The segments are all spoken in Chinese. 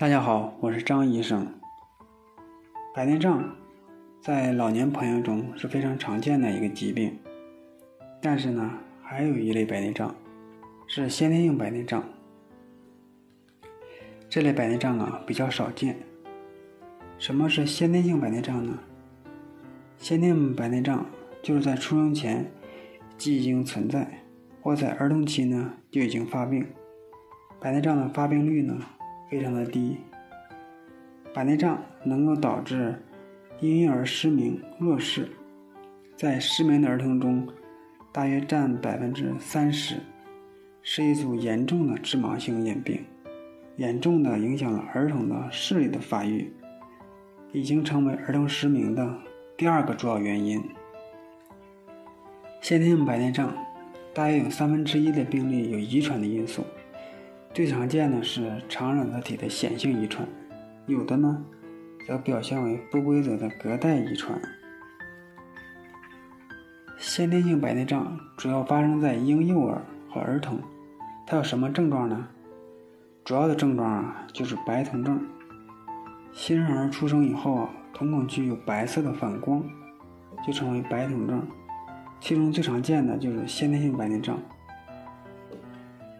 大家好，我是张医生。白内障在老年朋友中是非常常见的一个疾病，但是呢，还有一类白内障是先天性白内障。这类白内障啊比较少见。什么是先天性白内障呢？先天白内障就是在出生前即已经存在，或在儿童期呢就已经发病。白内障的发病率呢？非常的低，白内障能够导致婴幼儿失明、弱视，在失明的儿童中，大约占百分之三十，是一组严重的致盲性眼病，严重的影响了儿童的视力的发育，已经成为儿童失明的第二个主要原因。先天性白内障，大约有三分之一的病例有遗传的因素。最常见的是常染色体的显性遗传，有的呢则表现为不规则的隔代遗传。先天性白内障主要发生在婴幼儿和儿童，它有什么症状呢？主要的症状啊就是白瞳症。新生儿出生以后啊，瞳孔区有白色的反光，就称为白瞳症。其中最常见的就是先天性白内障。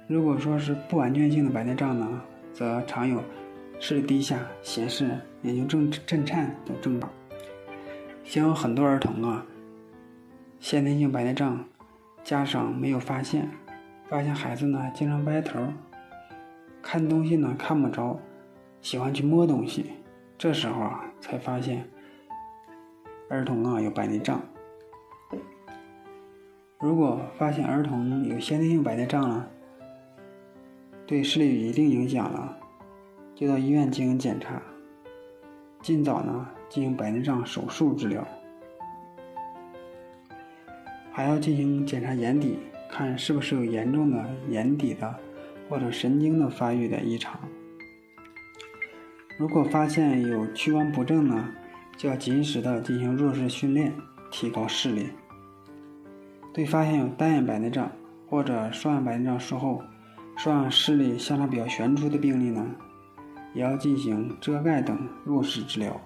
如果说是不完全性的白内障呢，则常有视力低下、斜视、眼睛震震颤等症状。像有很多儿童啊，先天性白内障，家长没有发现，发现孩子呢经常歪头，看东西呢看不着，喜欢去摸东西，这时候啊才发现儿童啊有白内障。如果发现儿童有先天性白内障了，对视力有一定影响了，就到医院进行检查，尽早呢进行白内障手术治疗，还要进行检查眼底，看是不是有严重的眼底的或者神经的发育的异常。如果发现有屈光不正呢，就要及时的进行弱视训练，提高视力。对发现有单眼白内障或者双眼白内障术后。双眼视力相差比较悬殊的病例呢，也要进行遮盖等弱视治疗。